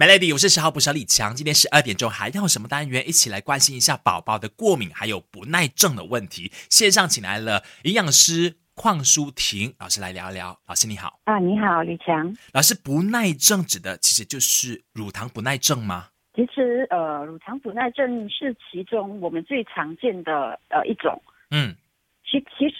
Melody，我是十号不小李强。今天十二点钟还要什么单元？一起来关心一下宝宝的过敏还有不耐症的问题。线上请来了营养师邝淑婷老师来聊一聊。老师你好，啊，你好，李强。老师不耐症指的其实就是乳糖不耐症吗？其实呃，乳糖不耐症是其中我们最常见的呃一种。嗯，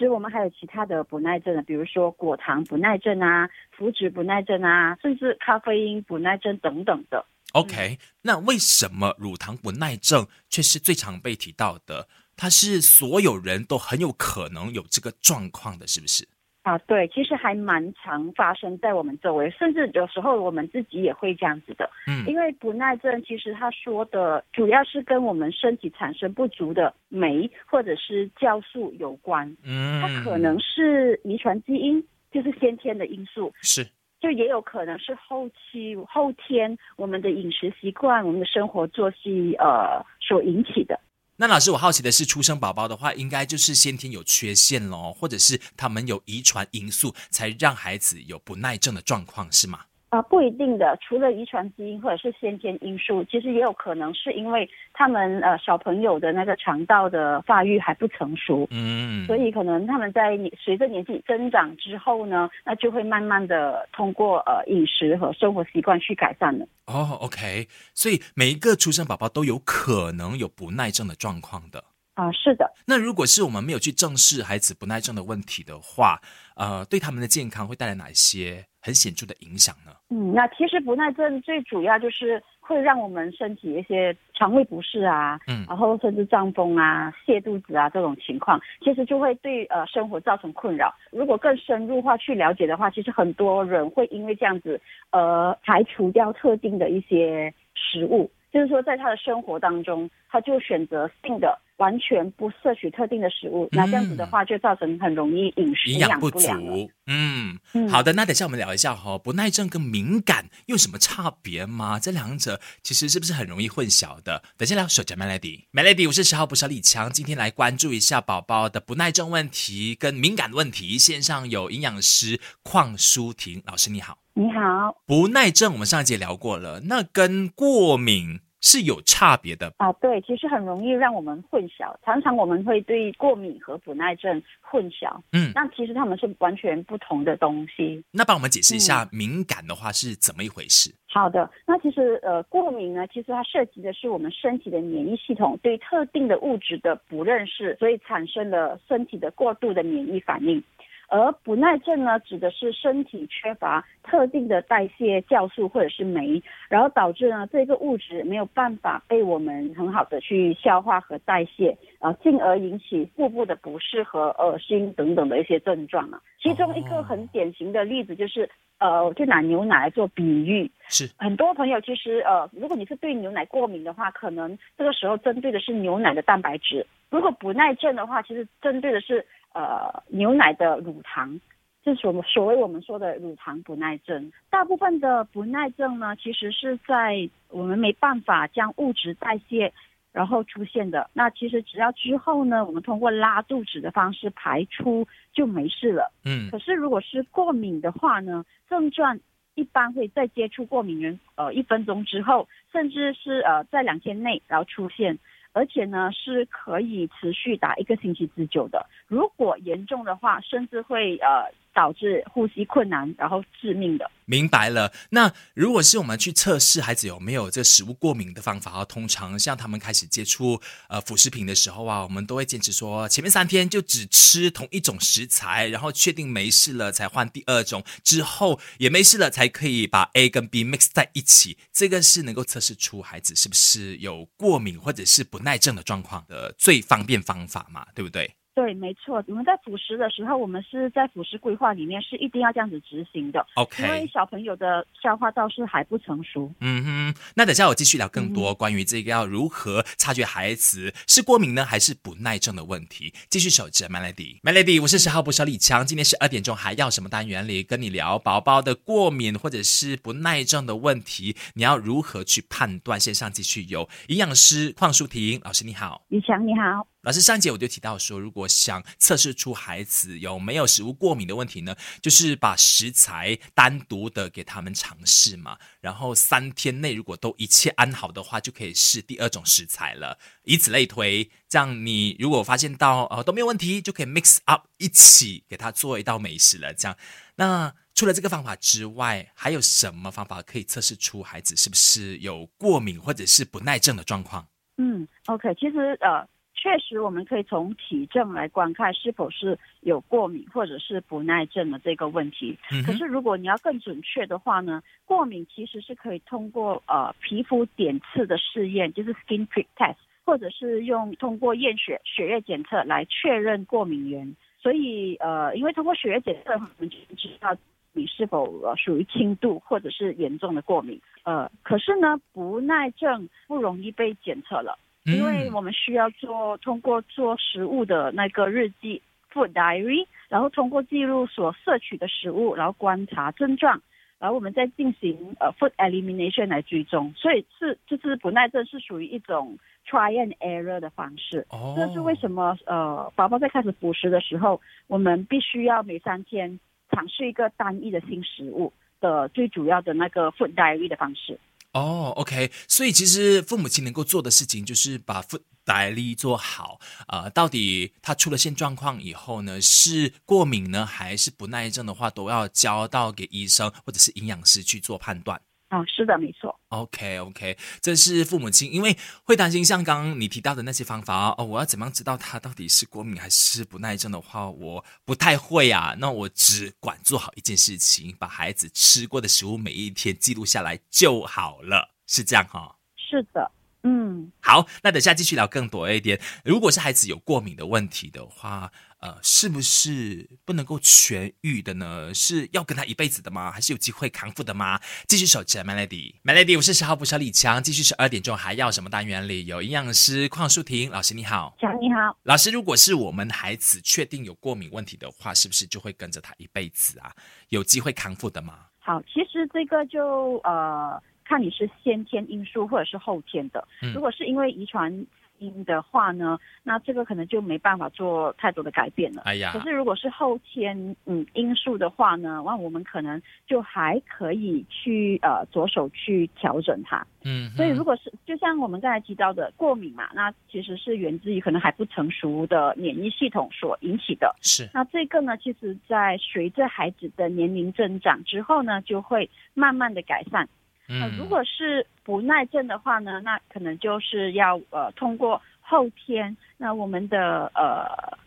实我们还有其他的不耐症的，比如说果糖不耐症啊、麸质不耐症啊，甚至咖啡因不耐症等等的。OK，那为什么乳糖不耐症却是最常被提到的？它是所有人都很有可能有这个状况的，是不是？啊，对，其实还蛮常发生在我们周围，甚至有时候我们自己也会这样子的。嗯因为不耐症其实他说的主要是跟我们身体产生不足的酶或者是酵素有关，嗯，它可能是遗传基因，就是先天的因素，是就也有可能是后期后天我们的饮食习惯、我们的生活作息呃所引起的。那老师，我好奇的是，出生宝宝的话，应该就是先天有缺陷咯，或者是他们有遗传因素，才让孩子有不耐症的状况，是吗？啊、不一定的。除了遗传基因或者是先天因素，其实也有可能是因为他们呃小朋友的那个肠道的发育还不成熟，嗯，所以可能他们在随着年纪增长之后呢，那就会慢慢的通过呃饮食和生活习惯去改善了。哦，OK，所以每一个出生宝宝都有可能有不耐症的状况的。啊、是的，那如果是我们没有去正视孩子不耐症的问题的话，呃，对他们的健康会带来哪一些很显著的影响呢？嗯，那其实不耐症最主要就是会让我们身体一些肠胃不适啊，嗯然后甚至胀风啊、泻肚子啊这种情况，其实就会对呃生活造成困扰。如果更深入化去了解的话，其实很多人会因为这样子，呃，排除掉特定的一些食物，就是说在他的生活当中，他就选择性的完全不摄取特定的食物，那这样子的话就造成很容易饮食营养不。足。嗯，嗯好的，那等一下我们聊一下哈、不耐症跟敏感有什么差别吗？这两者其实是不是很容易混淆的？等下聊守着 Melody。Melody，我是十号不小李强，今天来关注一下宝宝的不耐症问题跟敏感问题。线上有营养师邝淑婷老师，你好。你好，不耐症我们上一节聊过了，那跟过敏是有差别的。啊，对，其实很容易让我们混淆，常常我们会对过敏和不耐症混淆，嗯，那其实它们是完全不同的东西。那帮我们解释一下敏感的话是怎么一回事？好的，那其实呃，过敏呢，其实它涉及的是我们身体的免疫系统对特定的物质的不认识，所以产生了身体的过度的免疫反应。而不耐症呢，指的是身体缺乏特定的代谢酵素或者是酶，然后导致呢这个物质没有办法被我们很好的去消化和代谢，呃，进而引起腹部的不适和恶心等等的一些症状啊。其中一个很典型的例子就是，呃，我就拿牛奶来做比喻，是。很多朋友其实呃，如果你是对牛奶过敏的话，可能这个时候针对的是牛奶的蛋白质；如果不耐症的话，其实针对的是呃牛奶的乳糖，就是我们所谓我们说的乳糖不耐症。大部分的不耐症呢，其实是在我们没办法将物质代谢。然后出现的，那其实只要之后呢，我们通过拉肚子的方式排出就没事了。嗯可是如果是过敏的话呢，症状一般会在接触过敏源呃一分钟之后，甚至是呃在两天内然后出现，而且呢是可以持续打一个星期之久的。如果严重的话，甚至会呃导致呼吸困难，然后致命的。明白了。那如果是我们去测试孩子有没有这食物过敏的方法啊，通常像他们开始接触呃辅食品的时候啊，我们都会坚持说前面三天就只吃同一种食材，然后确定没事了才换第二种，之后也没事了才可以把 A 跟 B mix 在一起。这个是能够测试出孩子是不是有过敏或者是不耐症的状况的最方便方法嘛，对不对？对，没错。我们在辅食的时候，我们是在辅食规划里面是一定要这样子执行的，OK，因为小朋友的消化道是还不成熟。嗯哼，那等下我继续聊更多关于这个要如何察觉孩子是过敏呢，还是不耐症的问题。继续守着 Melody，Melody，我是十号不小李强，今天十二点钟还要什么单元里跟你聊宝宝的过敏或者是不耐症的问题，你要如何去判断？线上继续有营养师邝淑婷老师你好。李强你好。老师上节我就提到说，如果想测试出孩子有没有食物过敏的问题呢，就是把食材单独的给他们尝试嘛，然后三天内如果都一切安好的话，就可以试第二种食材了，以此类推。这样你如果发现到呃都没有问题，就可以 mix up 一起给他做一道美食了。这样，那除了这个方法之外，还有什么方法可以测试出孩子是不是有过敏或者是不耐症的状况？嗯，OK，其实呃。确实，我们可以从体证来观看是否是有过敏或者是不耐症的这个问题。可是，如果你要更准确的话呢，过敏其实是可以通过呃皮肤点刺的试验，就是 skin prick test，或者是用通过验血血液检测来确认过敏源。所以呃，因为通过血液检测，我们就知道你是否呃属于轻度或者是严重的过敏。呃，可是呢，不耐症不容易被检测了。因为我们需要做通过做食物的那个日记 （food diary），然后通过记录所摄取的食物，然后观察症状，然后我们再进行呃 food elimination 来追踪。所以是就是不耐症是属于一种 try and error 的方式。哦，这是为什么？呃，宝宝在开始辅食的时候，我们必须要每三天尝试一个单一的新食物的最主要的那个 food diary 的方式。哦，OK，所以其实父母亲能够做的事情就是把辅代力做好啊。到底他出了现状况以后呢，是过敏呢，还是不耐症的话，都要交到给医生或者是营养师去做判断。哦，是的，没错。OK，OK，这是父母亲，因为会担心像刚刚你提到的那些方法哦，我要怎么样知道他到底是过敏还是不耐症的话，我不太会啊。那我只管做好一件事情，把孩子吃过的食物每一天记录下来就好了，是这样哈？是的。嗯，好，那等下继续聊更多一点。如果是孩子有过敏的问题的话，呃，是不是不能够痊愈的呢？是要跟他一辈子的吗？还是有机会康复的吗？继续守着 Melody，Melody，我是十号不小李强。继续十二点钟还要什么单元里有营养师邝淑婷老师你好，强你好，老师，如果是我们孩子确定有过敏问题的话，是不是就会跟着他一辈子啊？有机会康复的吗？好，其实这个就呃。看你是先天因素或者是后天的，如果是因为遗传因的话呢，那这个可能就没办法做太多的改变了。哎呀，可是如果是后天嗯因素的话呢，那我们可能就还可以去呃着手去调整它。嗯，所以如果是就像我们刚才提到的过敏嘛，那其实是源自于可能还不成熟的免疫系统所引起的。是，那这个呢，其实在随着孩子的年龄增长之后呢，就会慢慢的改善。呃，如果是不耐症的话呢，那可能就是要呃通过后天，那我们的呃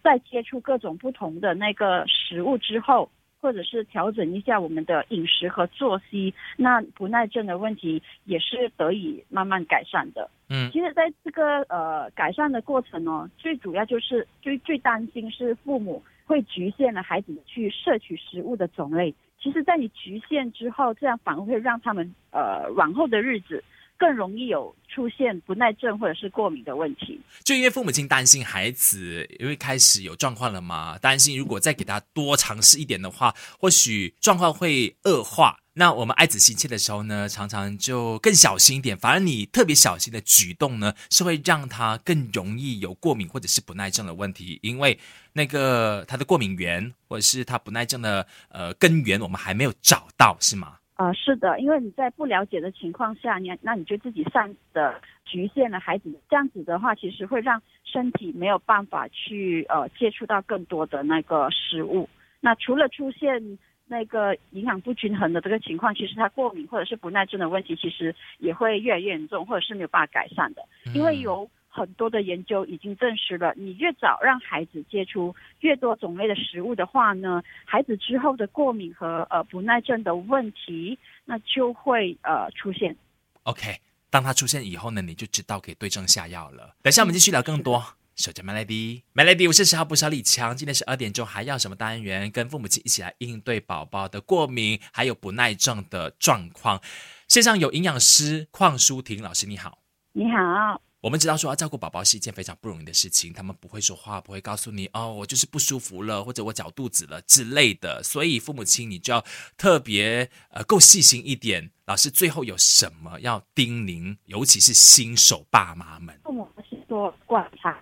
在接触各种不同的那个食物之后，或者是调整一下我们的饮食和作息，那不耐症的问题也是得以慢慢改善的。嗯，其实在这个呃改善的过程呢，最主要就是最最担心是父母会局限了孩子去摄取食物的种类。其实，在你局限之后，这样反而会让他们呃往后的日子更容易有出现不耐症或者是过敏的问题。就因为父母亲担心孩子因为开始有状况了嘛，担心如果再给他多尝试一点的话，或许状况会恶化。那我们爱子心切的时候呢，常常就更小心一点。反而你特别小心的举动呢，是会让他更容易有过敏或者是不耐症的问题。因为那个他的过敏源或者是他不耐症的呃根源，我们还没有找到，是吗？啊，是的，因为你在不了解的情况下，你那你就自己擅的局限了孩子。这样子的话，其实会让身体没有办法去呃接触到更多的那个食物。那除了出现。那个营养不均衡的这个情况，其实他过敏或者是不耐症的问题，其实也会越来越严重，或者是没有办法改善的。因为有很多的研究已经证实了，你越早让孩子接触越多种类的食物的话呢，孩子之后的过敏和呃不耐症的问题，那就会呃出现。OK，当他出现以后呢，你就知道可以对症下药了。等下我们继续聊更多。守着 Melody，Melody，我是十号不小李强。今天十二点钟，还要什么单元？跟父母亲一起来应对宝宝的过敏，还有不耐症的状况。线上有营养师邝淑婷老师，你好。你好。我们知道说要照顾宝宝是一件非常不容易的事情，他们不会说话，不会告诉你哦，我就是不舒服了，或者我脚肚子了之类的。所以父母亲你就要特别呃够细心一点。老师最后有什么要叮咛？尤其是新手爸妈们。父母是说观察。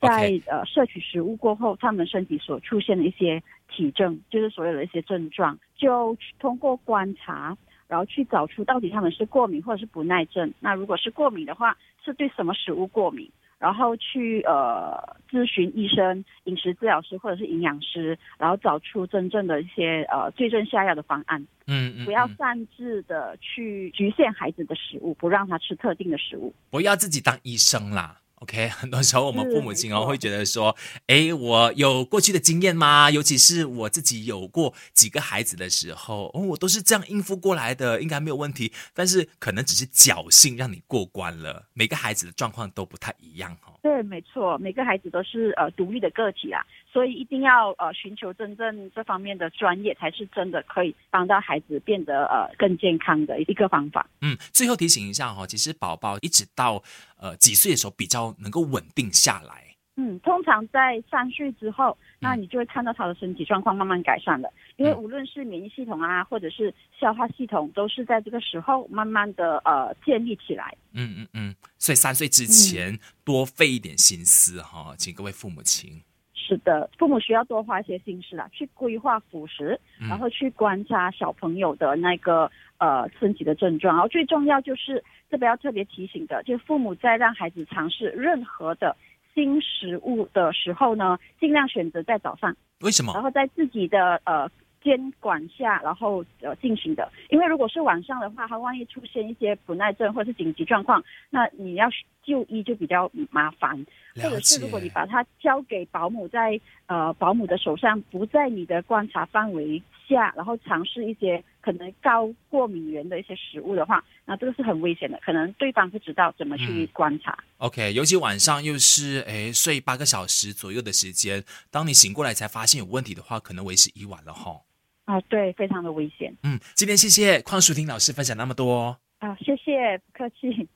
在呃摄取食物过后，他们身体所出现的一些体征，就是所有的一些症状，就通过观察，然后去找出到底他们是过敏或者是不耐症。那如果是过敏的话，是对什么食物过敏？然后去呃咨询医生、饮食治疗师或者是营养师，然后找出真正的一些呃对症下药的方案。嗯嗯，不要擅自的去局限孩子的食物，不让他吃特定的食物。不要自己当医生啦。OK，很多时候我们父母亲哦会觉得说，哎，我有过去的经验吗？尤其是我自己有过几个孩子的时候，哦，我都是这样应付过来的，应该没有问题。但是可能只是侥幸让你过关了，每个孩子的状况都不太一样哦。对，没错，每个孩子都是呃独立的个体啊，所以一定要呃寻求真正这方面的专业，才是真的可以帮到孩子变得呃更健康的一个方法。嗯，最后提醒一下哈、其实宝宝一直到呃几岁的时候比较能够稳定下来。嗯，通常在三岁之后，那你就会看到他的身体状况慢慢改善了，因为嗯无论是免疫系统啊，或者是消化系统，都是在这个时候慢慢的呃建立起来。嗯嗯嗯，所以三岁之前多费一点心思哈、请各位父母亲。是的，父母需要多花一些心思啦，去规划辅食，嗯然后去观察小朋友的那个呃身体的症状，然后最重要就是这边要特别提醒的，就是父母在让孩子尝试任何的新食物的时候呢，尽量选择在早上，为什么然？后在自己的呃监管下，然后呃进行的。因为如果是晚上的话，他万一出现一些不耐症或者是紧急状况，那你要就医就比较麻烦。或者。是如果你把它交给保姆在呃保姆的手上，不在你的观察范围下，然后尝试一些可能高过敏源的一些食物的话，那这个是很危险的，可能对方不知道怎么去嗯观察。OK，尤其晚上又是诶睡八个小时左右的时间，当你醒过来才发现有问题的话，可能为时已晚了哈。啊，对，非常的危险嗯，今天谢谢邝淑婷老师分享那么多。啊，谢谢，不客气。